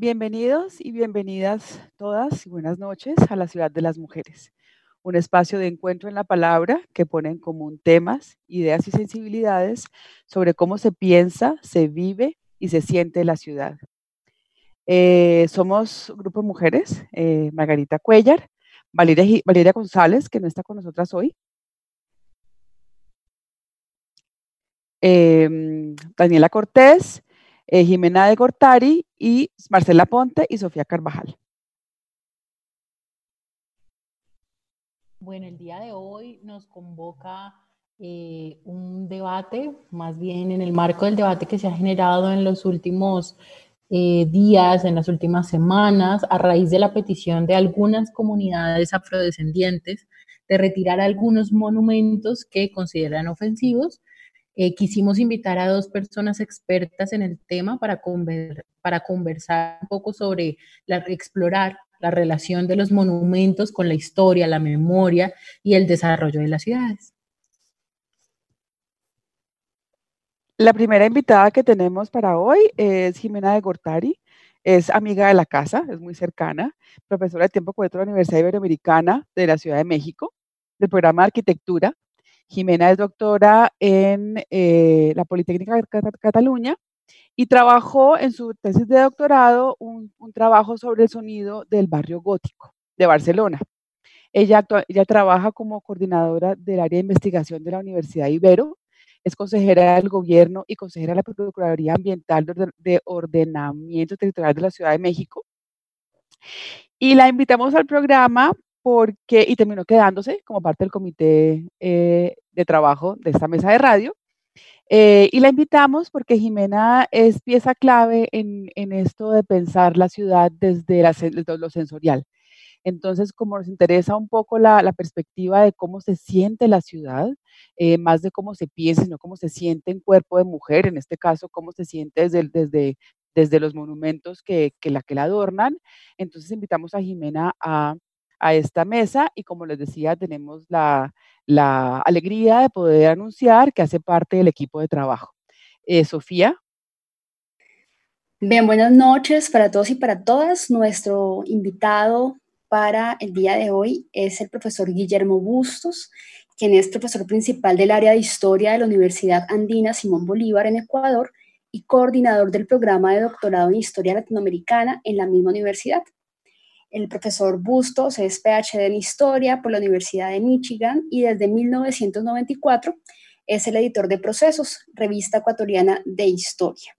Bienvenidos y bienvenidas todas y buenas noches a la Ciudad de las Mujeres, un espacio de encuentro en la palabra que pone en común temas, ideas y sensibilidades sobre cómo se piensa, se vive y se siente la ciudad. Eh, somos grupo de mujeres, eh, Margarita Cuellar, Valeria, Valeria González, que no está con nosotras hoy, em, Daniela Cortés, eh, Jimena de Gortari y Marcela Ponte y Sofía Carvajal. Bueno, el día de hoy nos convoca eh, un debate, más bien en el marco del debate que se ha generado en los últimos eh, días, en las últimas semanas, a raíz de la petición de algunas comunidades afrodescendientes de retirar algunos monumentos que consideran ofensivos eh, quisimos invitar a dos personas expertas en el tema para, conversar un poco sobre explorar la relación de los monumentos con la historia, la memoria y el desarrollo de las ciudades. La primera invitada que tenemos para hoy es Jimena de Gortari. Es amiga de la casa, es muy cercana, profesora de tiempo completo de la Universidad Iberoamericana de la Ciudad de México, del programa de arquitectura Jimena es doctora en eh, la Politécnica de Cataluña y trabajó en su tesis de doctorado un, trabajo sobre el sonido del barrio gótico de Barcelona. Ella, ella trabaja como coordinadora del área de investigación de la Universidad Ibero, es consejera del gobierno y consejera de la Procuraduría Ambiental de Ordenamiento Territorial de la Ciudad de México. Y la invitamos al programa porque, y terminó quedándose como parte del comité eh, de trabajo de esta mesa de radio. Eh, y la invitamos porque Jimena es pieza clave en, en esto de pensar la ciudad desde, lo sensorial. Entonces, como nos interesa un poco la, la perspectiva de cómo se siente la ciudad, eh, más de cómo se piensa, sino cómo se siente en cuerpo de mujer, en este caso, cómo se siente desde, desde, desde los monumentos que, que, la, que la adornan. Entonces, invitamos a Jimena a a esta mesa y como les decía, tenemos la, alegría de poder anunciar que hace parte del equipo de trabajo. Eh, Sofía. Bien, buenas noches para todos y para todas. Nuestro invitado para el día de hoy es el profesor Guillermo Bustos, quien es profesor principal del área de historia de la Universidad Andina Simón Bolívar en Ecuador y coordinador del programa de doctorado en historia latinoamericana en la misma universidad. El profesor Bustos es PhD en Historia por la Universidad de Michigan y desde 1994 es el editor de Procesos, revista ecuatoriana de historia.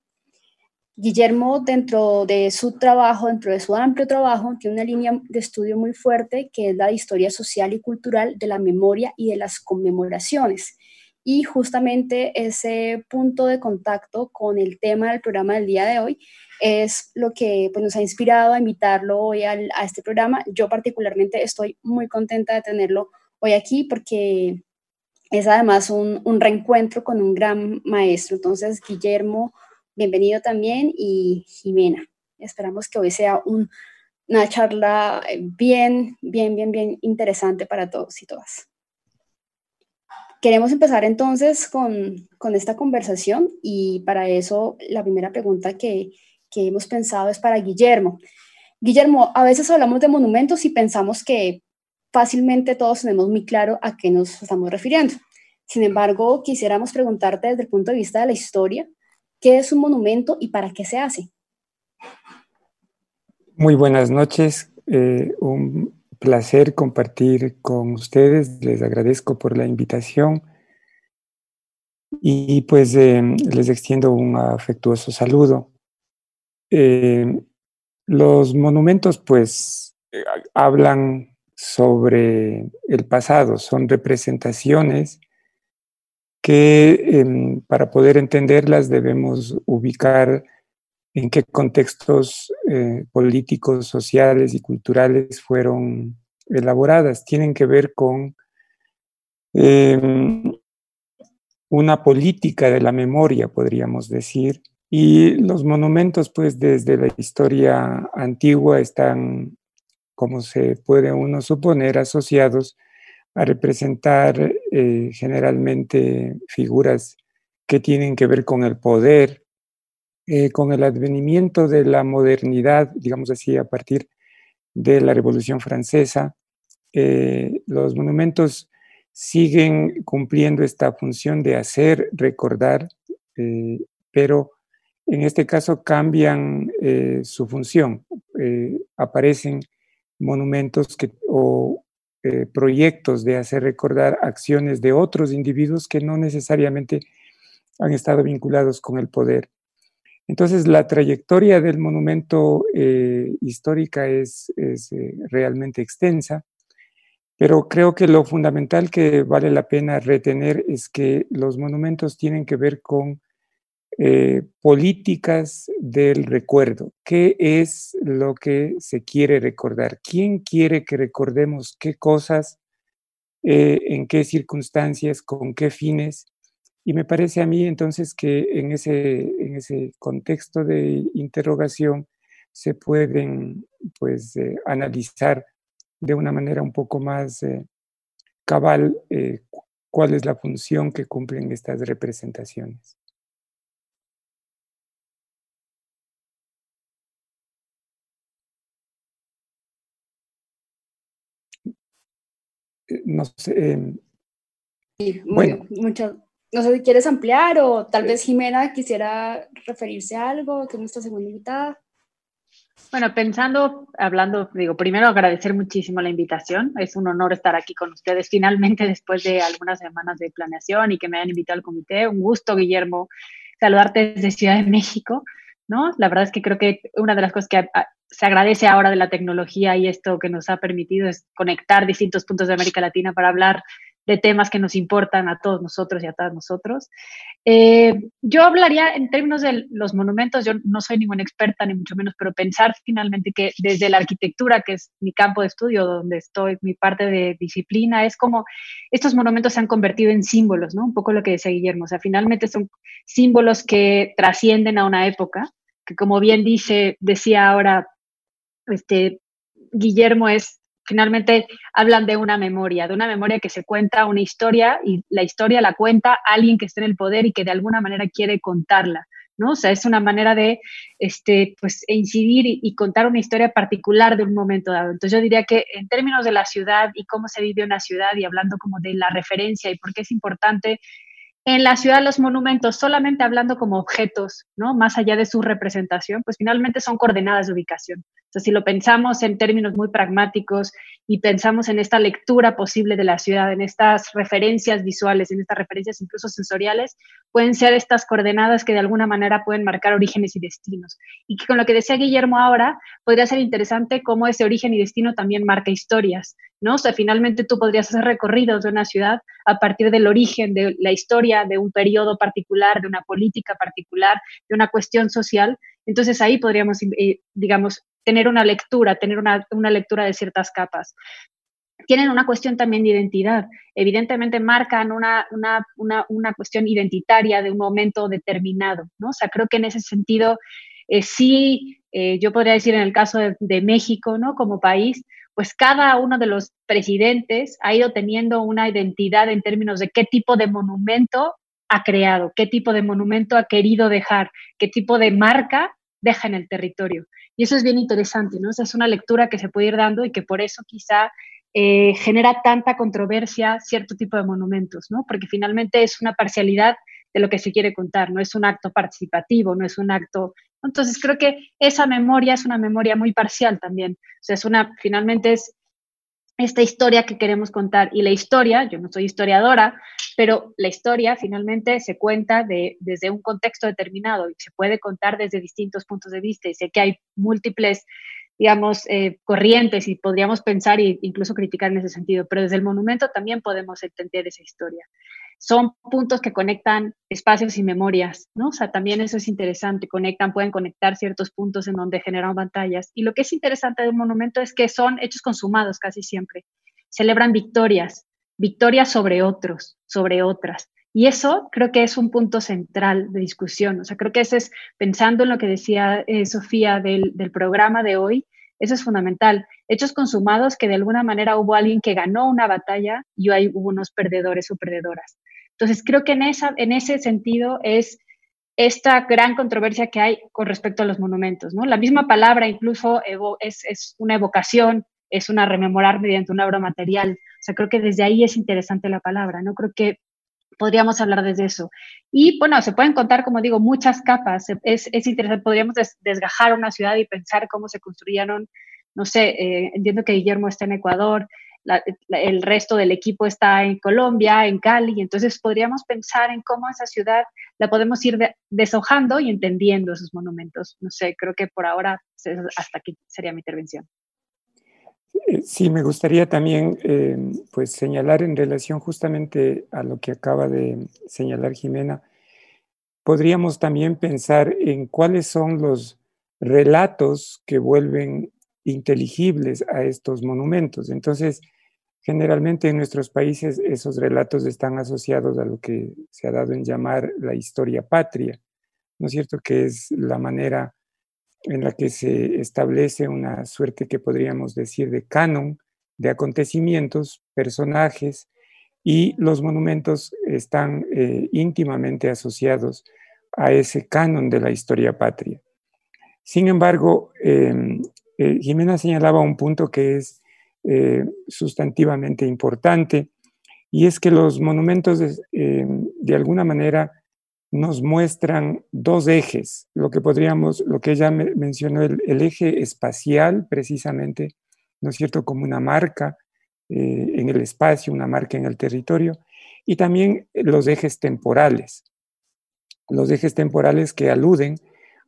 Guillermo, dentro de su trabajo, dentro de su amplio trabajo, tiene una línea de estudio muy fuerte que es la historia social y cultural de la memoria y de las conmemoraciones. Y justamente ese punto de contacto con el tema del programa del día de hoy es lo que pues, nos ha inspirado a invitarlo hoy a este programa. Yo particularmente estoy muy contenta de tenerlo hoy aquí porque es además un, un reencuentro con un gran maestro. Entonces, Guillermo, bienvenido también y Jimena. Esperamos que hoy sea un, una charla bien, bien, bien, bien interesante para todos y todas. Queremos empezar entonces con, con esta conversación y para eso la primera pregunta que, que hemos pensado es para Guillermo. Guillermo, a veces hablamos de monumentos y pensamos que fácilmente todos tenemos muy claro a qué nos estamos refiriendo. Sin embargo, quisiéramos preguntarte desde el punto de vista de la historia, ¿qué es un monumento y para qué se hace? Muy buenas noches, eh, un placer compartir con ustedes, les agradezco por la invitación y pues eh, les extiendo un afectuoso saludo. Eh, los monumentos, pues, eh, hablan sobre el pasado, son representaciones que em, para poder entenderlas debemos ubicar en qué contextos eh, políticos, sociales y culturales fueron elaboradas. Tienen que ver con em, una política de la memoria, podríamos decir, y los monumentos, pues desde la historia antigua, están, como se puede uno suponer, asociados a representar eh, generalmente figuras que tienen que ver con el poder, eh, con el advenimiento de la modernidad, digamos así, a partir de la Revolución Francesa, eh, los monumentos siguen cumpliendo esta función de hacer, recordar, pero en este caso cambian su función. aparecen monumentos o proyectos de hacer recordar acciones de otros individuos que no necesariamente han estado vinculados con el poder. Entonces, la trayectoria del monumento eh, histórica es, eh, realmente extensa, pero creo que lo fundamental que vale la pena retener es que los monumentos tienen que ver con eh, políticas del recuerdo. ¿Qué es lo que se quiere recordar? ¿Quién quiere que recordemos qué cosas, en qué circunstancias, con qué fines? Y me parece a mí entonces que en ese, en ese contexto de interrogación se pueden pues eh, analizar de una manera un poco más eh, cabal eh, cuál es la función que cumplen estas representaciones. No sé. Em, sí, bueno, mucho, no sé si quieres ampliar o tal vez Jimena quisiera referirse a algo, que es nuestra segunda invitada. Bueno, pensando, hablando, digo, primero agradecer muchísimo la invitación. Es un honor estar aquí con ustedes finalmente después de algunas semanas de planeación y que me hayan invitado al comité. Un gusto, Guillermo, saludarte desde Ciudad de México, ¿no? La verdad es que creo que una de las cosas que se agradece ahora de la tecnología y esto que nos ha permitido es conectar distintos puntos de América Latina para hablar de temas que nos importan a todos nosotros y a todas nosotros. Eh, yo hablaría en términos de los monumentos, yo no soy ninguna experta ni mucho menos, pero pensar finalmente que desde la arquitectura, que es mi campo de estudio, donde estoy, mi parte de disciplina, es como estos monumentos se han convertido en símbolos, ¿no? Un poco lo que decía Guillermo, o sea, finalmente son símbolos que trascienden a una época, que como bien dice, decía ahora, este, Guillermo es finalmente hablan de una memoria, de una memoria que se cuenta una historia y la historia la cuenta alguien que está en el poder y que de alguna manera quiere contarla. ¿no? O sea, es una manera de este, pues, incidir y, contar una historia particular de un momento dado. Entonces yo diría que en términos de la ciudad y cómo se vive una ciudad y hablando como de la referencia y por qué es importante en la ciudad los monumentos, solamente hablando como objetos, ¿no? Más allá de su representación, pues finalmente son coordenadas de ubicación. Sea, si lo pensamos en términos muy pragmáticos y pensamos en esta lectura posible de la ciudad, en estas referencias visuales, en estas referencias incluso sensoriales, pueden ser estas coordenadas que de alguna manera pueden marcar orígenes y destinos. Y que con lo que decía Guillermo ahora, podría ser interesante cómo ese origen y destino también marca historias, ¿no? O sea, finalmente tú podrías hacer recorridos de una ciudad a partir del origen, de la historia, de un periodo particular, de una política particular, de una cuestión social. Entonces ahí podríamos, eh, digamos, tener una lectura, tener una, lectura de ciertas capas tienen una cuestión también de identidad. Evidentemente marcan una, una, cuestión identitaria de un momento determinado, ¿no? O sea, creo que en ese sentido, eh, sí, eh, yo podría decir en el caso de, México, ¿no? Como país, pues cada uno de los presidentes ha ido teniendo una identidad en términos de qué tipo de monumento ha creado, qué tipo de monumento ha querido dejar, qué tipo de marca deja en el territorio. Y eso es bien interesante, ¿no? es una lectura que se puede ir dando y que por eso quizá eh, genera tanta controversia cierto tipo de monumentos, ¿no? Porque finalmente es una parcialidad de lo que se quiere contar, no es un acto participativo, no es un acto... Entonces creo que esa memoria es una memoria muy parcial también. O sea, es una, finalmente es esta historia que queremos contar. Y la historia, yo no soy historiadora, pero la historia finalmente se cuenta de, desde un contexto determinado y se puede contar desde distintos puntos de vista. Y sé que hay múltiples, digamos, eh, corrientes y podríamos pensar e incluso criticar en ese sentido, pero desde el monumento también podemos entender esa historia son puntos que conectan espacios y memorias, ¿no? O sea, también eso es interesante, conectan, pueden conectar ciertos puntos en donde generan pantallas. Y lo que es interesante de un monumento es que son hechos consumados casi siempre. Celebran victorias, victorias sobre otros, sobre otras. Y eso creo que es un punto central de discusión. O sea, creo que ese es, pensando en lo que decía eh, Sofía del, del programa de hoy, eso es fundamental. Hechos consumados que de alguna manera hubo alguien que ganó una batalla y hay hubo unos perdedores o perdedoras. Entonces, creo que en, esa, en ese sentido es esta gran controversia que hay con respecto a los monumentos. ¿no? La misma palabra incluso es, es una evocación, es una rememorar mediante una obra material. O sea, creo que desde ahí es interesante la palabra, ¿no? Creo que podríamos hablar desde eso. Y bueno, se pueden contar, como digo, muchas capas. Es, es interesante, podríamos desgajar una ciudad y pensar cómo se construyeron, no sé, eh, entiendo que Guillermo está en Ecuador, el resto del equipo está en Colombia, en Cali, entonces podríamos pensar en cómo esa ciudad la podemos ir deshojando y entendiendo esos monumentos. No sé, creo que por ahora hasta aquí sería mi intervención. Eh, sí, me gustaría también eh, pues señalar en relación justamente a lo que acaba de señalar Jimena, podríamos también pensar en cuáles son los relatos que vuelven inteligibles a estos monumentos. Entonces, generalmente en nuestros países esos relatos están asociados a lo que se ha dado en llamar la historia patria, ¿no es cierto? Que es la manera en la que se establece una suerte que podríamos decir de canon de acontecimientos, personajes, y los monumentos están eh, íntimamente asociados a ese canon de la historia patria. Sin embargo, em, eh, Jimena señalaba un punto que es eh, sustantivamente importante y es que los monumentos de alguna manera nos muestran dos ejes, lo que podríamos, lo que ella mencionó, el, eje espacial precisamente, ¿no es cierto?, como una marca en el espacio, una marca en el territorio, y también los ejes temporales, los ejes temporales que aluden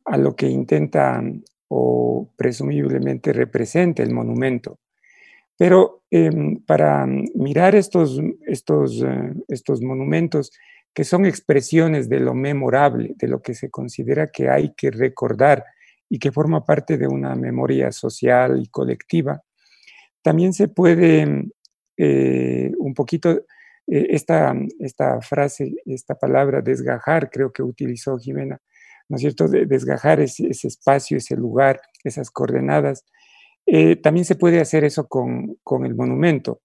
a lo que intenta o presumiblemente representa el monumento. Pero em, para mirar estos, estos, eh, estos monumentos que son expresiones de lo memorable, de lo que se considera que hay que recordar y que forma parte de una memoria social y colectiva, también se puede eh, un poquito, eh, esta, esta frase, esta palabra, desgajar, creo que utilizó Jimena, ¿no es cierto?, de desgajar ese, espacio, ese lugar, esas coordenadas. Eh, también se puede hacer eso con, el monumento.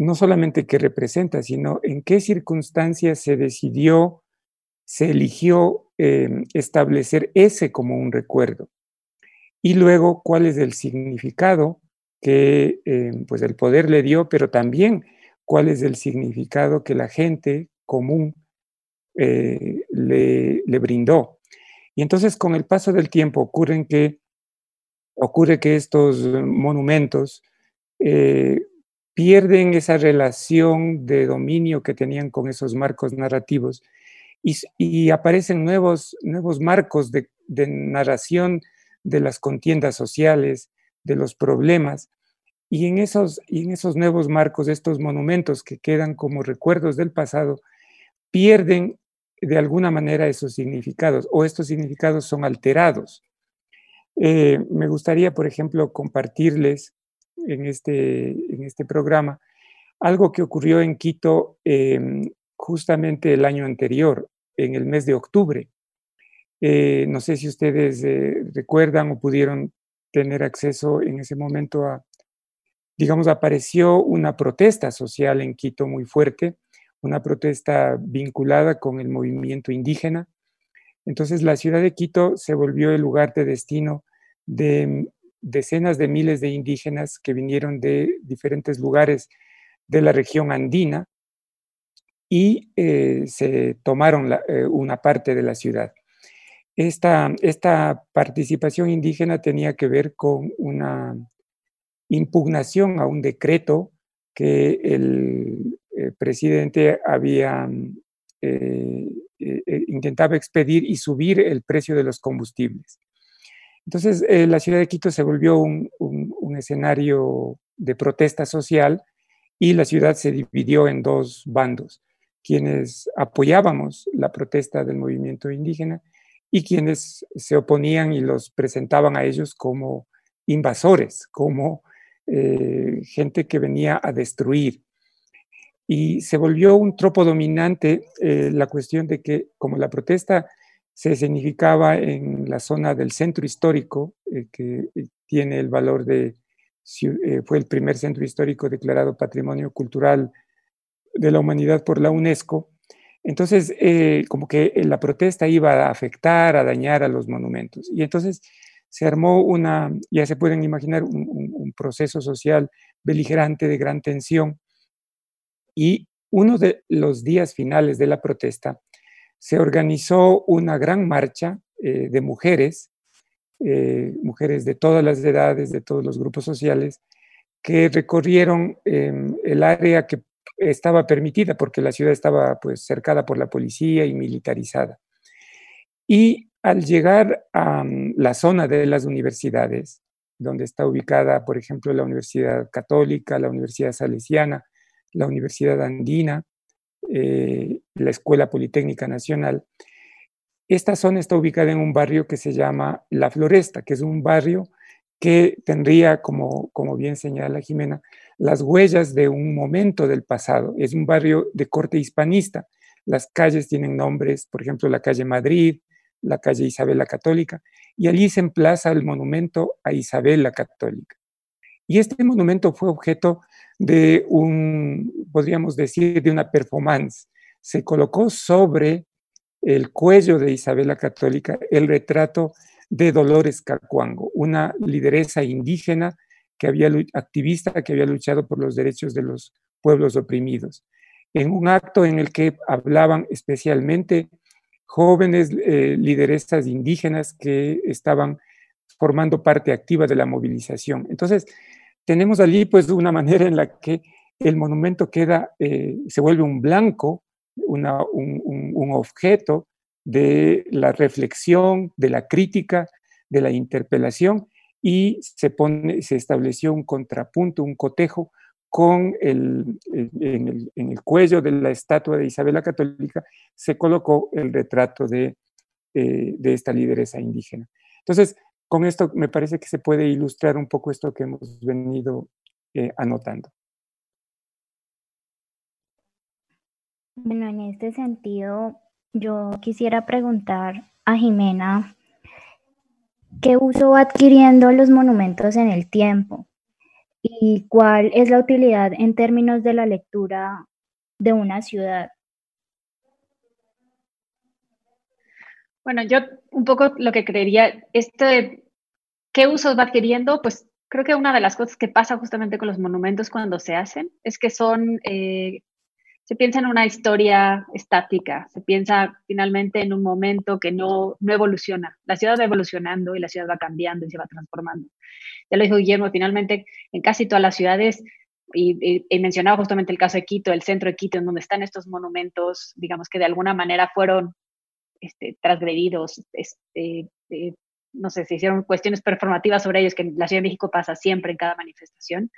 No solamente qué representa, sino en qué circunstancias se decidió, se eligió em, establecer ese como un recuerdo. Y luego, cuál es el significado que em, pues el poder le dio, pero también cuál es el significado que la gente común eh, le, brindó. Y entonces con el paso del tiempo ocurren que, ocurre que estos monumentos eh, pierden esa relación de dominio que tenían con esos marcos narrativos y, aparecen nuevos, nuevos marcos de, narración de las contiendas sociales, de los problemas. Y en, esos, y en esos nuevos marcos, estos monumentos que quedan como recuerdos del pasado, pierden de alguna manera esos significados o estos significados son alterados. Eh, me gustaría, por ejemplo, compartirles en este, en este programa algo que ocurrió en Quito em, justamente el año anterior, en el mes de octubre. Eh, no sé si ustedes eh, recuerdan o pudieron tener acceso en ese momento a, digamos, apareció una protesta social en Quito muy fuerte una protesta vinculada con el movimiento indígena. Entonces la ciudad de Quito se volvió el lugar de destino de decenas de miles de indígenas que vinieron de diferentes lugares de la región andina y eh, se tomaron eh, una parte de la ciudad. Esta, esta participación indígena tenía que ver con una impugnación a un decreto que el eh, presidente había intentaba expedir y subir el precio de los combustibles. Entonces, la ciudad de Quito se volvió un, escenario de protesta social y la ciudad se dividió en dos bandos, quienes apoyábamos la protesta del movimiento indígena y quienes se oponían y los presentaban a ellos como invasores, como gente que venía a destruir. Y se volvió un tropo dominante eh, la cuestión de que como la protesta se significaba en la zona del centro histórico, eh, que eh, tiene el valor de, fue el primer centro histórico declarado Patrimonio Cultural de la Humanidad por la UNESCO, Entonces, eh, como que la protesta iba a afectar, a dañar a los monumentos. Y entonces se armó una, ya se pueden imaginar, un, proceso social beligerante de gran tensión. Y uno de los días finales de la protesta se organizó una gran marcha eh, de mujeres, eh, mujeres de todas las edades, de todos los grupos sociales, que recorrieron em, el área que estaba permitida porque la ciudad estaba pues cercada por la policía y militarizada. Y al llegar a mm, la zona de las universidades, donde está ubicada, por ejemplo, la Universidad Católica, la Universidad Salesiana, la Universidad Andina, eh, la Escuela Politécnica Nacional, esta zona está ubicada en un barrio que se llama La Floresta, que es un barrio que tendría, como, como bien señala Jimena, las huellas de un momento del pasado. Es un barrio de corte hispanista. Las calles tienen nombres, por ejemplo, la calle Madrid, la calle Isabel la Católica, y allí se emplaza el monumento a Isabel la Católica. Y este monumento fue objeto de un, podríamos decir, de una performance. Se colocó sobre el cuello de Isabel la Católica el retrato de Dolores Cacuango, una lideresa indígena que había, activista que había luchado por los derechos de los pueblos oprimidos, en un acto en el que hablaban especialmente jóvenes eh, lideresas indígenas que estaban formando parte activa de la movilización. Entonces, tenemos allí pues una manera en la que el monumento queda, eh, se vuelve un blanco, un, un objeto de la reflexión, de la crítica, de la interpelación y se, pone, se estableció un contrapunto, un cotejo con el, en, el, cuello de la estatua de Isabel la Católica, se colocó el retrato de, eh, de esta lideresa indígena. Entonces, con esto me parece que se puede ilustrar un poco esto que hemos venido eh, anotando. Bueno, en este sentido, yo quisiera preguntar a Jimena ¿Qué uso adquiriendo los monumentos en el tiempo? ¿Y cuál es la utilidad en términos de la lectura de una ciudad? Bueno, yo un poco lo que creería, este, ¿qué usos va adquiriendo? Pues creo que una de las cosas que pasa justamente con los monumentos cuando se hacen es que son eh, se piensa en una historia estática, se piensa finalmente en un momento que no, no evoluciona. La ciudad va evolucionando y la ciudad va cambiando y se va transformando. Ya lo dijo Guillermo, finalmente en casi todas las ciudades, y, he mencionado justamente el caso de Quito, el centro de Quito, en donde están estos monumentos, digamos que de alguna manera fueron este, transgredidos, este, eh, no sé, se hicieron cuestiones performativas sobre ellos, que en la Ciudad de México pasa siempre en cada manifestación.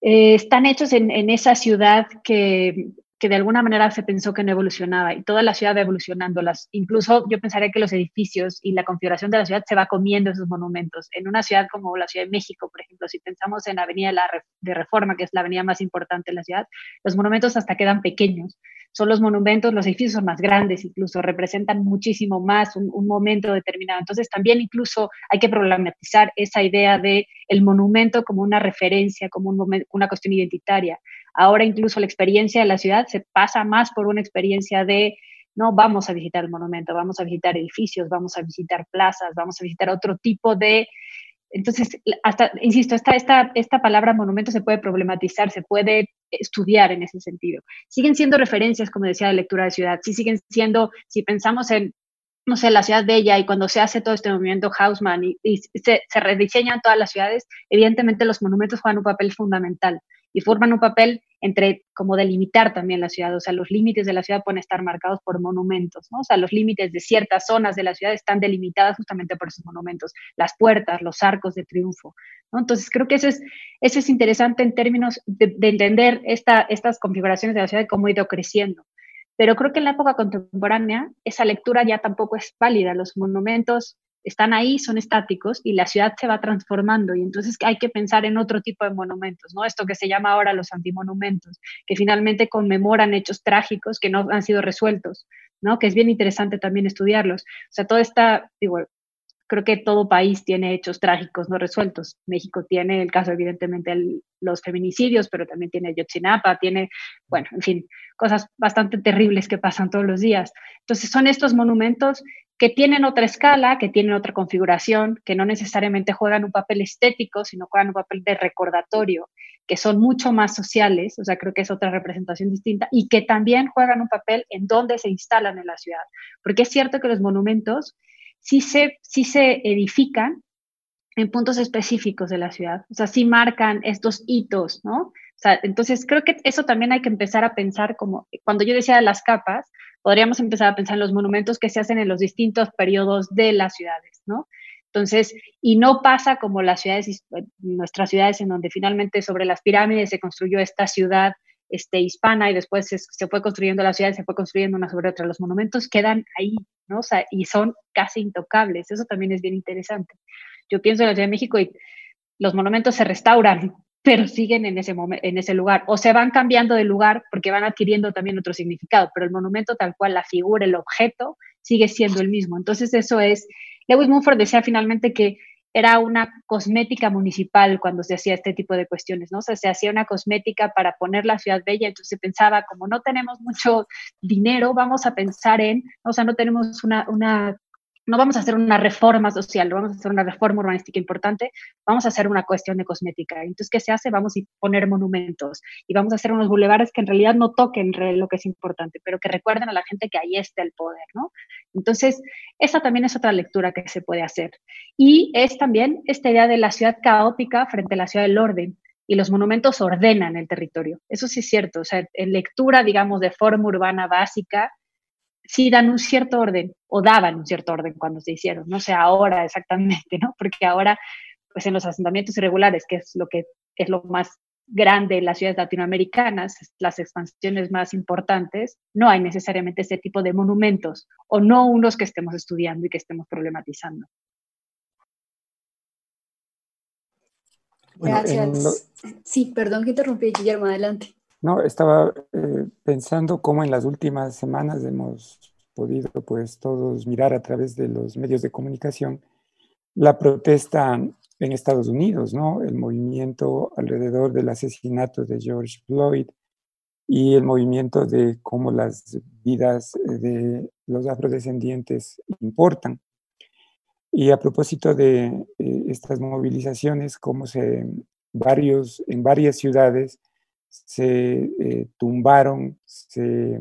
Eh, están hechos en, en, esa ciudad que que de alguna manera se pensó que no evolucionaba y toda la ciudad va evolucionando. Las, incluso yo pensaría que los edificios y la configuración de la ciudad se va comiendo esos monumentos. En una ciudad como la Ciudad de México, por ejemplo, si pensamos en la Avenida de Reforma, que es la avenida más importante de la ciudad, los monumentos hasta quedan pequeños. Son los monumentos, los edificios son más grandes, incluso representan muchísimo más un, momento determinado. Entonces también incluso hay que problematizar esa idea de el monumento como una referencia, como un una cuestión identitaria. Ahora incluso la experiencia de la ciudad se pasa más por una experiencia de no vamos a visitar el monumento, vamos a visitar edificios, vamos a visitar plazas, vamos a visitar otro tipo de... Entonces, hasta, insisto, esta, esta, esta palabra monumento se puede problematizar, se puede estudiar en ese sentido. Siguen siendo referencias, como decía, de lectura de ciudad, sí siguen siendo, si pensamos en, no sé, la ciudad bella y cuando se hace todo este movimiento Hausmann y, y se, se, rediseñan todas las ciudades, evidentemente los monumentos juegan un papel fundamental y forman un papel entre como delimitar también la ciudad, o sea, los límites de la ciudad pueden estar marcados por monumentos, ¿no? O sea, los límites de ciertas zonas de la ciudad están delimitadas justamente por esos monumentos, las puertas, los arcos de triunfo, ¿no? Entonces, creo que eso es, eso es interesante en términos de, entender esta, estas configuraciones de la ciudad y cómo ha ido creciendo. Pero creo que en la época contemporánea esa lectura ya tampoco es válida. Los monumentos están ahí, son estáticos y la ciudad se va transformando y entonces hay que pensar en otro tipo de monumentos, ¿no? Esto que se llama ahora los antimonumentos, que finalmente conmemoran hechos trágicos que no han sido resueltos, ¿no? Que es bien interesante también estudiarlos. O sea, toda esta, digo, creo que todo país tiene hechos trágicos no resueltos. México tiene el caso, evidentemente, de los feminicidios, pero también tiene Yotzinapa, tiene, bueno, en fin, cosas bastante terribles que pasan todos los días. Entonces, son estos monumentos que tienen otra escala, que tienen otra configuración, que no necesariamente juegan un papel estético, sino juegan un papel de recordatorio, que son mucho más sociales, o sea, creo que es otra representación distinta, y que también juegan un papel en dónde se instalan en la ciudad. Porque es cierto que los monumentos sí se, sí se edifican en puntos específicos de la ciudad, o sea, sí marcan estos hitos, ¿no? O sea, entonces creo que eso también hay que empezar a pensar como, cuando yo decía las capas, podríamos empezar a pensar en los monumentos que se hacen en los distintos periodos de las ciudades, ¿no? Entonces, y no pasa como las ciudades, nuestras ciudades en donde finalmente sobre las pirámides se construyó esta ciudad este, hispana y después se, fue construyendo la ciudad, se fue construyendo una sobre otra. Los monumentos quedan ahí, ¿no? O sea, y son casi intocables. Eso también es bien interesante. Yo pienso en la Ciudad de México y los monumentos se restauran, pero siguen en ese, en ese lugar. O se van cambiando de lugar porque van adquiriendo también otro significado, pero el monumento tal cual, la figura, el objeto, sigue siendo el mismo. Entonces eso es, Lewis Mumford decía finalmente que era una cosmética municipal cuando se hacía este tipo de cuestiones, ¿no? O sea, se hacía una cosmética para poner la ciudad bella, entonces se pensaba, como no tenemos mucho dinero, vamos a pensar en, o sea, no tenemos una, una no vamos a hacer una reforma social, no vamos a hacer una reforma urbanística importante, vamos a hacer una cuestión de cosmética. Entonces, ¿qué se hace? Vamos a poner monumentos y vamos a hacer unos bulevares que en realidad no toquen lo que es importante, pero que recuerden a la gente que ahí está el poder, ¿no? Entonces, esa también es otra lectura que se puede hacer. Y es también esta idea de la ciudad caótica frente a la ciudad del orden y los monumentos ordenan el territorio. Eso sí es cierto. O sea, en lectura, digamos, de forma urbana básica, sí dan un cierto orden o daban un cierto orden cuando se hicieron, no sé ahora exactamente, ¿no? Porque ahora, pues en los asentamientos irregulares, que es lo que es lo más grande en las ciudades latinoamericanas, las expansiones más importantes, no hay necesariamente ese tipo de monumentos o no unos que estemos estudiando y que estemos problematizando. Gracias. Sí, perdón que interrumpí, Guillermo, adelante. No, estaba eh, pensando cómo en las últimas semanas hemos podido pues todos mirar a través de los medios de comunicación la protesta en Estados Unidos, ¿no? El movimiento alrededor del asesinato de George Floyd y el movimiento de cómo las vidas de los afrodescendientes importan. Y a propósito de eh, estas movilizaciones, como se varios, en varias ciudades se eh, tumbaron, se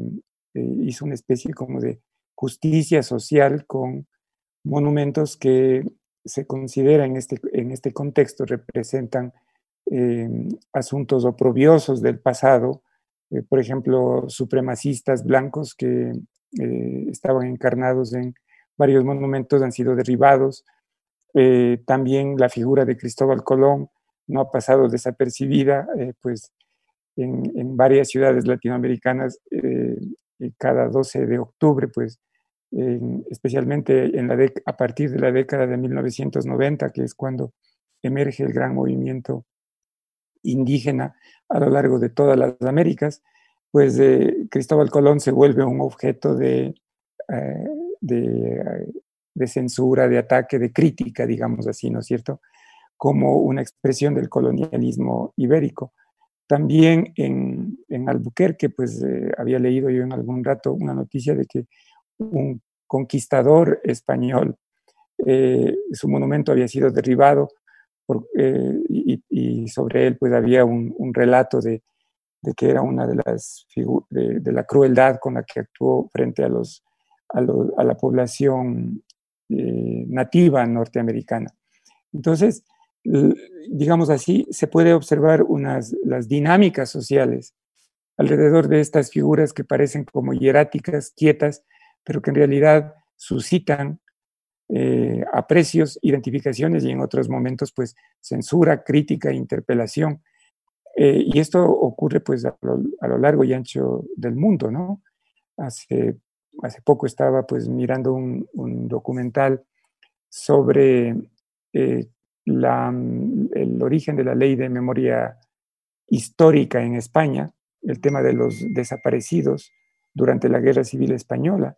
eh, hizo una especie como de justicia social con monumentos que se consideran en este, en este contexto representan eh, asuntos oprobiosos del pasado, por ejemplo, supremacistas blancos que estaban encarnados en varios monumentos han sido derribados. también la figura de Cristóbal Colón no ha pasado desapercibida, pues en, varias ciudades latinoamericanas eh, cada 12 de octubre, pues especialmente en la a partir de la década de 1990, que es cuando emerge el gran movimiento indígena a lo largo de todas las Américas, pues eh, Cristóbal Colón se vuelve un objeto de, eh, de, de, censura, de ataque, de crítica, digamos así, ¿no es cierto? Como una expresión del colonialismo ibérico. También en, Albuquerque, pues eh, había leído yo en algún rato una noticia de que un conquistador español, eh, su monumento había sido derribado eh, y, sobre él pues había un, relato de, que era una de las de, de, la crueldad con la que actuó frente a, los, a, a la población nativa norteamericana. Entonces, digamos así, se puede observar unas, las dinámicas sociales alrededor de estas figuras que parecen como hieráticas, quietas, pero que en realidad suscitan eh, aprecios, identificaciones y en otros momentos pues censura, crítica, interpelación. Eh, y esto ocurre pues a lo, largo y ancho del mundo, ¿no? Hace, hace poco estaba pues mirando un, documental sobre eh, el origen de la ley de memoria histórica en España, el tema de los desaparecidos durante la Guerra Civil Española.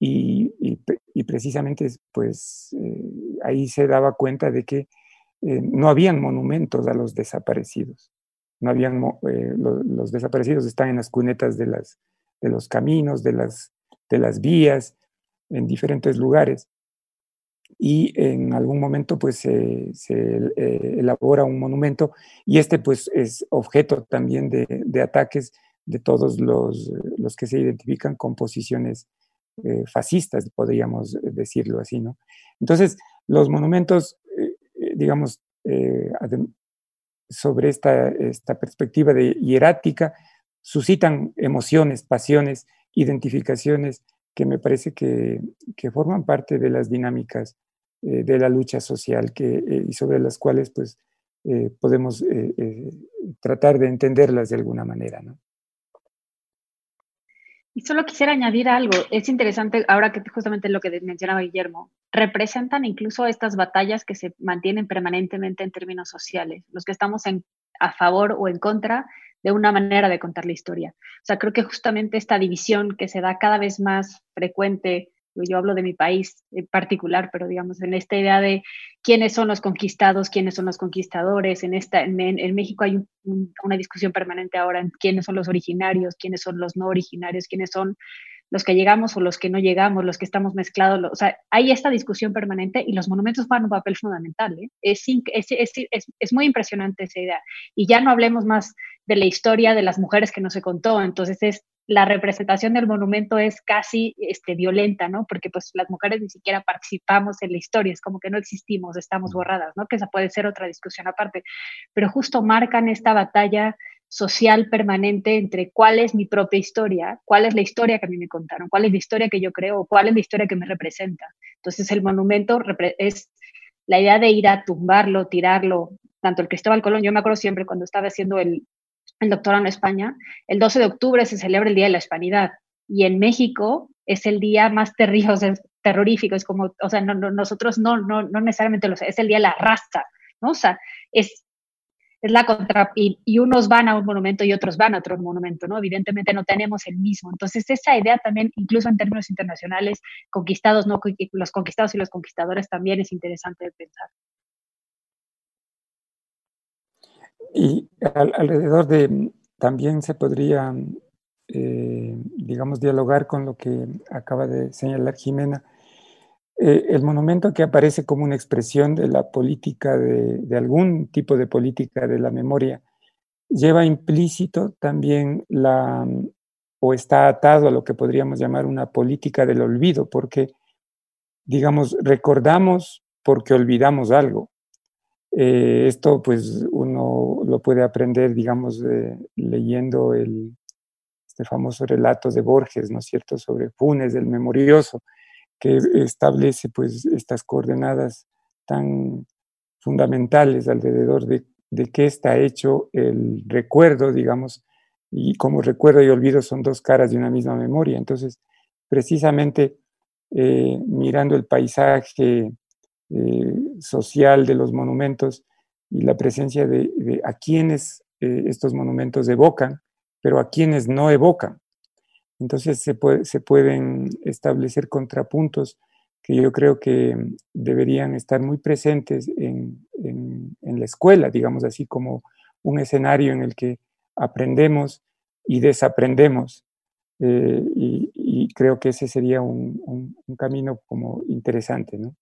y, precisamente pues ahí se daba cuenta de que no habían monumentos a los desaparecidos. No habían, los, desaparecidos están en las cunetas de, las, de los caminos, de las, de las vías, en diferentes lugares y en algún momento pues se, eh, elabora un monumento y este pues es objeto también de, ataques de todos los, los, que se identifican con posiciones eh, fascistas, podríamos decirlo así, ¿no? Entonces, los monumentos, eh, digamos, sobre esta, esta perspectiva de hierática, suscitan emociones, pasiones, identificaciones que me parece que, que forman parte de las dinámicas eh, de la lucha social que, eh, y sobre las cuales pues eh, podemos tratar de entenderlas de alguna manera. ¿no? Y solo quisiera añadir algo, es interesante ahora que justamente lo que mencionaba Guillermo, representan incluso estas batallas que se mantienen permanentemente en términos sociales, los que estamos en, a favor o en contra de una manera de contar la historia. O sea, creo que justamente esta división que se da cada vez más frecuente yo hablo de mi país en particular, pero digamos, en esta idea de quiénes son los conquistados, quiénes son los conquistadores, en, esta, en, México hay una discusión permanente ahora en quiénes son los originarios, quiénes son los no originarios, quiénes son los que llegamos o los que no llegamos, los que estamos mezclados, o sea, hay esta discusión permanente y los monumentos juegan un papel fundamental. ¿eh? Es, es, muy impresionante esa idea. Y ya no hablemos más de la historia de las mujeres que no se contó, entonces es la representación del monumento es casi este, violenta, ¿no? Porque pues las mujeres ni siquiera participamos en la historia, es como que no existimos, estamos borradas, ¿no? Que esa puede ser otra discusión aparte, pero justo marcan esta batalla social permanente entre cuál es mi propia historia, cuál es la historia que a mí me contaron, cuál es la historia que yo creo, cuál es la historia que me representa. Entonces el monumento es la idea de ir a tumbarlo, tirarlo, tanto el Cristóbal Colón, yo me acuerdo siempre cuando estaba haciendo el, el doctorado en España, el 12 de octubre se celebra el Día de la Hispanidad y en México es el día más terrorífico, es como, o sea, nosotros no, no, no necesariamente lo sé, es el Día de la Raza, ¿no? O sea, es, es la contra, y, unos van a un monumento y otros van a otro monumento, ¿no? Evidentemente no tenemos el mismo. Entonces, esa idea también, incluso en términos internacionales, conquistados, no, los conquistados y los conquistadores también es interesante de pensar. Y alrededor de, también se podría, eh, digamos, dialogar con lo que acaba de señalar Jimena. Eh, el monumento que aparece como una expresión de la política, de, de, algún tipo de política de la memoria, lleva implícito también la, o está atado a lo que podríamos llamar una política del olvido, porque, digamos, recordamos porque olvidamos algo. Eh, esto pues uno lo puede aprender, digamos, leyendo el, este famoso relato de Borges, ¿no es cierto?, sobre Funes, del memorioso, que establece pues estas coordenadas tan fundamentales alrededor de, de qué está hecho el recuerdo, digamos, y como recuerdo y olvido son dos caras de una misma memoria. Entonces, precisamente eh, mirando el paisaje eh, social de los monumentos y la presencia de, a quienes eh, estos monumentos evocan, pero a quienes no evocan. Entonces se, pueden establecer contrapuntos que yo creo que deberían estar muy presentes en, la escuela, digamos así, como un escenario en el que aprendemos y desaprendemos. Eh, y, creo que ese sería un, un camino como interesante, ¿no?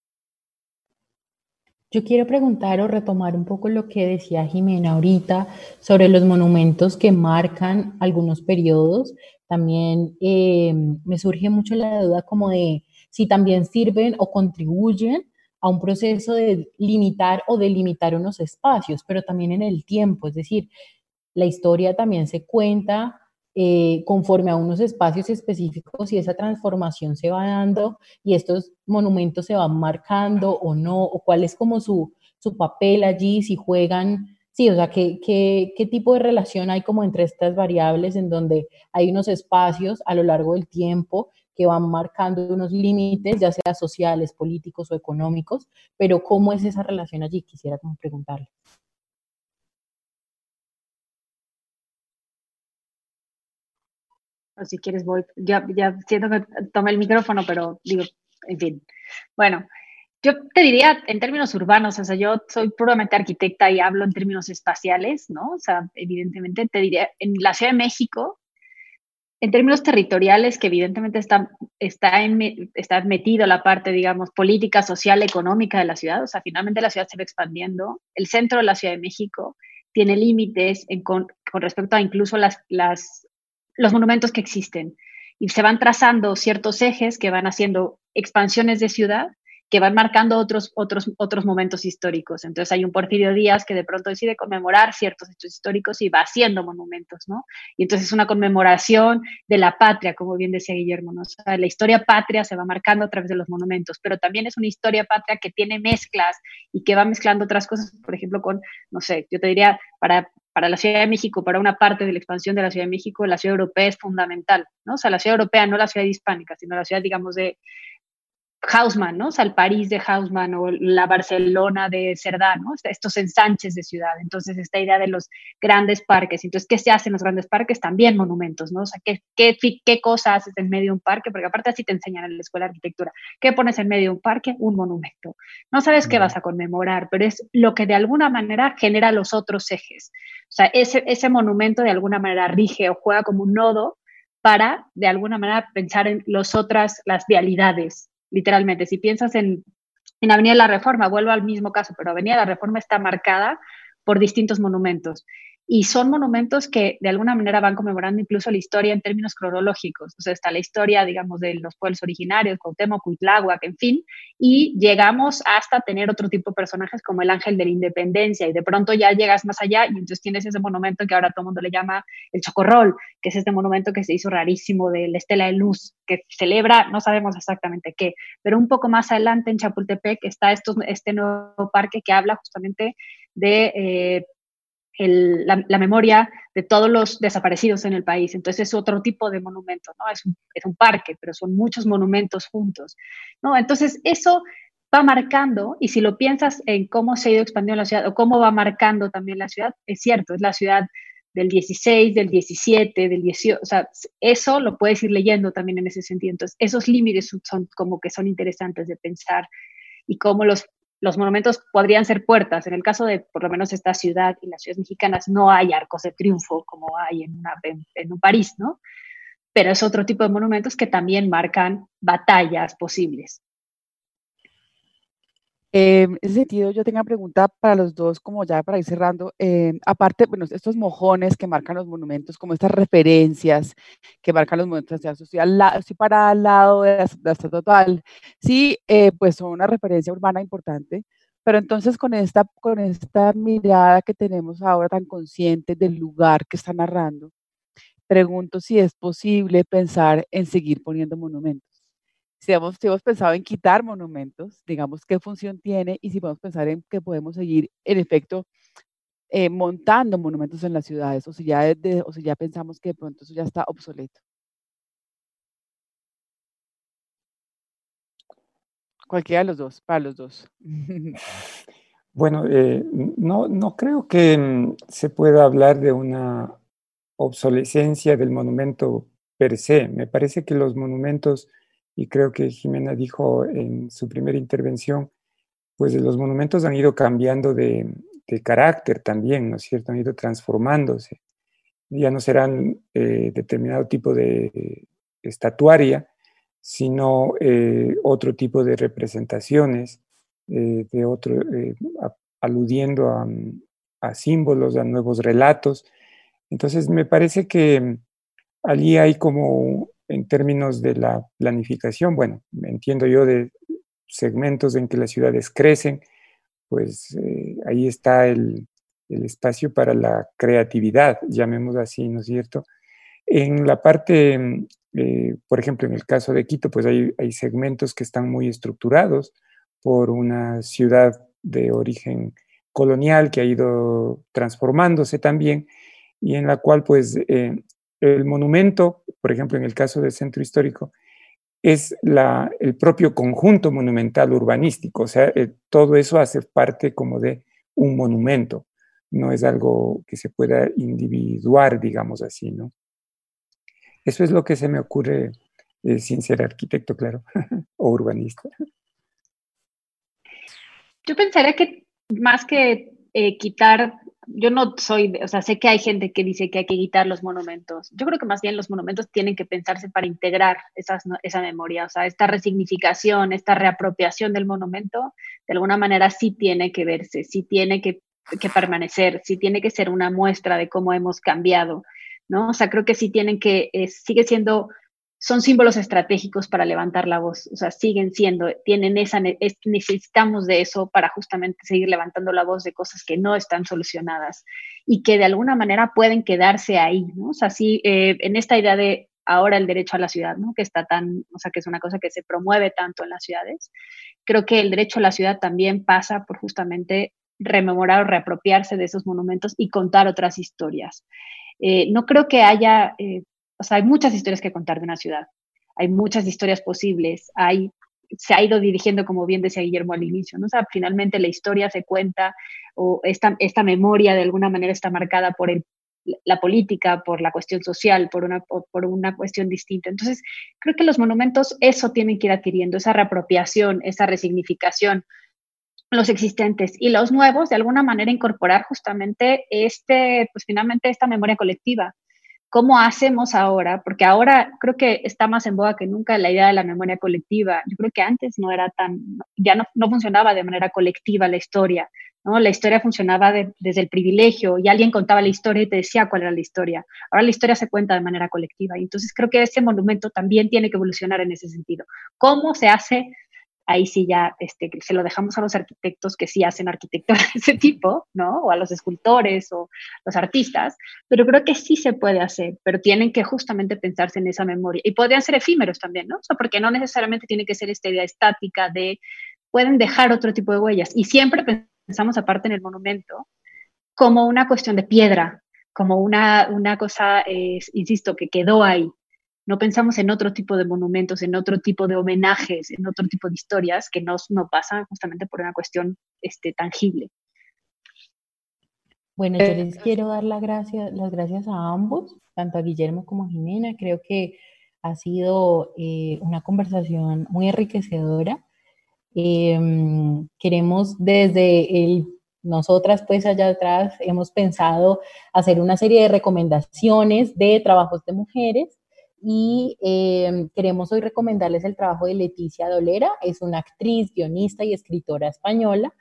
Yo quiero preguntar o retomar un poco lo que decía Jimena ahorita sobre los monumentos que marcan algunos periodos. También eh, me surge mucho la duda como de si también sirven o contribuyen a un proceso de limitar o delimitar unos espacios, pero también en el tiempo. Es decir, la historia también se cuenta eh, conforme a unos espacios específicos y esa transformación se va dando y estos monumentos se van marcando o no, o cuál es como su, su papel allí, si juegan, sí, o sea, ¿qué, qué, qué tipo de relación hay como entre estas variables en donde hay unos espacios a lo largo del tiempo que van marcando unos límites, ya sea sociales, políticos o económicos, pero ¿cómo es esa relación allí? Quisiera como preguntarle. O si quieres voy, ya, ya siento que tomé el micrófono, pero digo, en fin. Bueno, yo te diría en términos urbanos, o sea, yo soy puramente arquitecta y hablo en términos espaciales, ¿no? O sea, evidentemente te diría, en la Ciudad de México, en términos territoriales, que evidentemente está, está, en, está metido la parte, digamos, política, social, económica de la ciudad, o sea, finalmente la ciudad se va expandiendo, el centro de la Ciudad de México tiene límites con, con, respecto a incluso las, las, los monumentos que existen, y se van trazando ciertos ejes que van haciendo expansiones de ciudad que van marcando otros, otros, otros momentos históricos. Entonces hay un Porfirio Díaz que de pronto decide conmemorar ciertos hechos históricos y va haciendo monumentos, ¿no? Y entonces es una conmemoración de la patria, como bien decía Guillermo, ¿no? O sea, la historia patria se va marcando a través de los monumentos, pero también es una historia patria que tiene mezclas y que va mezclando otras cosas, por ejemplo, con, no sé, yo te diría, para, para la Ciudad de México, para una parte de la expansión de la Ciudad de México, la ciudad europea es fundamental, ¿no? O sea, la ciudad europea, no la ciudad hispánica, sino la ciudad, digamos, de, Hausmann, ¿no? O sea, el París de Hausmann o la Barcelona de Cerdá, ¿no? Estos ensanches de ciudad. Entonces, esta idea de los grandes parques. Entonces, ¿qué se hace en los grandes parques? También monumentos, ¿no? O sea, ¿qué, qué, qué cosa haces en medio de un parque? Porque aparte así te enseñan en la escuela de arquitectura. ¿Qué pones en medio de un parque? Un monumento. No sabes qué vas a conmemorar, pero es lo que de alguna manera genera los otros ejes. O sea, ese, ese monumento de alguna manera rige o juega como un nodo para, de alguna manera, pensar en las otras, las vialidades literalmente. Si piensas en, en Avenida de la Reforma, vuelvo al mismo caso, pero Avenida de la Reforma está marcada por distintos monumentos y son monumentos que de alguna manera van conmemorando incluso la historia en términos cronológicos. O sea, está la historia, digamos, de los pueblos originarios, Cuauhtémoc, Cuitláhuac, en fin, y llegamos hasta tener otro tipo de personajes como el ángel de la independencia y de pronto ya llegas más allá y entonces tienes ese monumento que ahora todo el mundo le llama el Chocorrol, que es este monumento que se hizo rarísimo de la Estela de Luz, que celebra, no sabemos exactamente qué, pero un poco más adelante en Chapultepec está este nuevo parque que habla justamente de eh, la, memoria de todos los desaparecidos en el país. Entonces es otro tipo de monumento, ¿no? Es un, es un parque, pero son muchos monumentos juntos, ¿no? Entonces eso va marcando, y si lo piensas en cómo se ha ido expandiendo la ciudad o cómo va marcando también la ciudad, es cierto, es la ciudad del 16, del 17, del 18, o sea, eso lo puedes ir leyendo también en ese sentido. Entonces, esos límites son como que son interesantes de pensar y cómo los los monumentos podrían ser puertas. En el caso de, por lo menos, esta ciudad y las ciudades mexicanas, no hay arcos de triunfo como hay en, una, en, un París, ¿no? Pero es otro tipo de monumentos que también marcan batallas posibles. Eh, en ese sentido, yo tengo una pregunta para los dos, como ya para ir cerrando. Eh, aparte, bueno, estos mojones que marcan los monumentos, como estas referencias que marcan los monumentos, o estoy, al estoy para al lado de la, estatua total, sí, eh, pues son una referencia urbana importante, pero entonces con esta, con esta mirada que tenemos ahora tan consciente del lugar que está narrando, pregunto si es posible pensar en seguir poniendo monumentos si hemos, pensado en quitar monumentos, digamos qué función tiene y si podemos pensar en que podemos seguir, en efecto, eh, montando monumentos en las ciudades o si, ya o si ya pensamos que de pronto eso ya está obsoleto. Cualquiera de los dos, para los dos. Bueno, eh, no, no creo que mm, se pueda hablar de una obsolescencia del monumento per se. Me parece que los monumentos y creo que Jimena dijo en su primera intervención, pues los monumentos han ido cambiando de, carácter también, ¿no es cierto? Han ido transformándose. Ya no serán eh, determinado tipo de estatuaria, sino eh, otro tipo de representaciones, eh, de otro, aludiendo a, a, símbolos, a nuevos relatos. Entonces, me parece que allí hay como en términos de la planificación, bueno, entiendo yo de segmentos en que las ciudades crecen, pues eh, ahí está el, espacio para la creatividad, llamémoslo así, ¿no es cierto? En la parte, eh, por ejemplo, en el caso de Quito, pues hay, hay, segmentos que están muy estructurados por una ciudad de origen colonial que ha ido transformándose también y en la cual pues eh, el monumento, por ejemplo, en el caso del centro histórico, es la, el propio conjunto monumental urbanístico, o sea, eh, todo eso hace parte como de un monumento, no es algo que se pueda individuar, digamos así, ¿no? Eso es lo que se me ocurre eh, sin ser arquitecto, claro, o urbanista. Yo pensaría que más que eh, quitar, yo no soy, o sea, sé que hay gente que dice que hay que quitar los monumentos. Yo creo que más bien los monumentos tienen que pensarse para integrar esas, esa memoria, o sea, esta resignificación, esta reapropiación del monumento, de alguna manera sí tiene que verse, sí tiene que, que permanecer, sí tiene que ser una muestra de cómo hemos cambiado, ¿no? O sea, creo que sí tienen que, eh, sigue siendo son símbolos estratégicos para levantar la voz, o sea, siguen siendo, tienen esa, necesitamos de eso para justamente seguir levantando la voz de cosas que no están solucionadas y que de alguna manera pueden quedarse ahí. O sea, sí, eh, en esta idea de ahora el derecho a la ciudad, ¿no? Que está tan, o sea, que es una cosa que se promueve tanto en las ciudades, creo que el derecho a la ciudad también pasa por justamente rememorar o reapropiarse de esos monumentos y contar otras historias. Eh, no creo que haya eh, o sea, hay muchas historias que contar de una ciudad, hay muchas historias posibles, hay, se ha ido dirigiendo, como bien decía Guillermo al inicio, ¿no? O sea, finalmente la historia se cuenta o esta, esta memoria de alguna manera está marcada por el, la política, por la cuestión social, por una, por una cuestión distinta. Entonces, creo que los monumentos eso tienen que ir adquiriendo, esa reapropiación, esa resignificación los existentes y los nuevos, de alguna manera incorporar justamente este, pues finalmente esta memoria colectiva, ¿Cómo hacemos ahora? Porque ahora creo que está más en boga que nunca la idea de la memoria colectiva. Yo creo que antes no era tan, ya no, no funcionaba de manera colectiva la historia, ¿no? La historia funcionaba desde el privilegio y alguien contaba la historia y te decía cuál era la historia. Ahora la historia se cuenta de manera colectiva y entonces creo que ese monumento también tiene que evolucionar en ese sentido. ¿Cómo se hace ahí sí ya este, se lo dejamos a los arquitectos que sí hacen arquitectura de ese tipo, ¿no? O a los escultores o los artistas, pero creo que sí se puede hacer, pero tienen que justamente pensarse en esa memoria. Y podrían ser efímeros también, ¿no? Porque no necesariamente tiene que ser esta idea estática de, pueden dejar otro tipo de huellas. Y siempre pensamos aparte en el monumento como una cuestión de piedra, como una, una cosa, eh, insisto, que quedó ahí, no pensamos en otro tipo de monumentos, en otro tipo de homenajes, en otro tipo de historias que no, no pasan justamente por una cuestión este, tangible. Bueno, yo eh, les quiero dar las gracias, las gracias a ambos, tanto a Guillermo como a Jimena. Creo que ha sido eh, una conversación muy enriquecedora. Em, queremos desde el, nosotras pues allá atrás hemos pensado hacer una serie de recomendaciones de trabajos de mujeres y em, queremos hoy recomendarles el trabajo de Leticia Dolera, es una actriz, guionista y escritora española.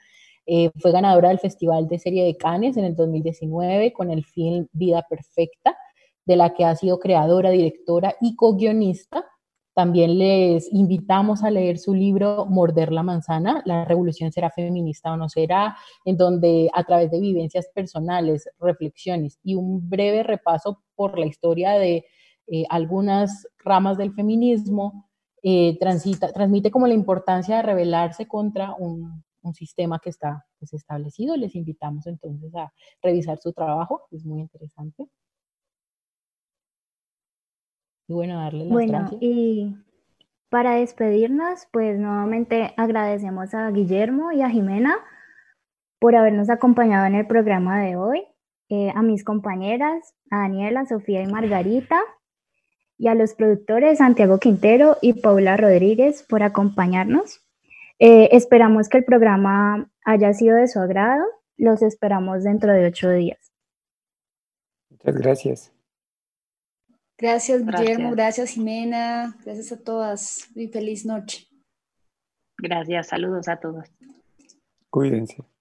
Eh, fue ganadora del Festival de Serie de Cannes en el 2019 con el film Vida Perfecta, de la que ha sido creadora, directora y co-guionista. También les invitamos a leer su libro Morder la manzana, la revolución será feminista o no será, en donde a través de vivencias personales, reflexiones y un breve repaso por la historia de eh, algunas ramas del feminismo, eh, transita, transmite como la importancia de rebelarse contra un, un sistema que está pues, establecido. Les invitamos entonces a revisar su trabajo, es muy interesante. Y bueno, darle las bueno, Y para despedirnos, pues nuevamente agradecemos a Guillermo y a Jimena por habernos acompañado en el programa de hoy, eh, a mis compañeras, a Daniela, Sofía y Margarita, y a los productores Santiago Quintero y Paula Rodríguez por acompañarnos. Eh, esperamos que el programa haya sido de su agrado. Los esperamos dentro de ocho días. Muchas gracias. Gracias, Guillermo. Gracias, Jimena. Gracias a todas. Y feliz noche. Gracias. Saludos a todos. Cuídense.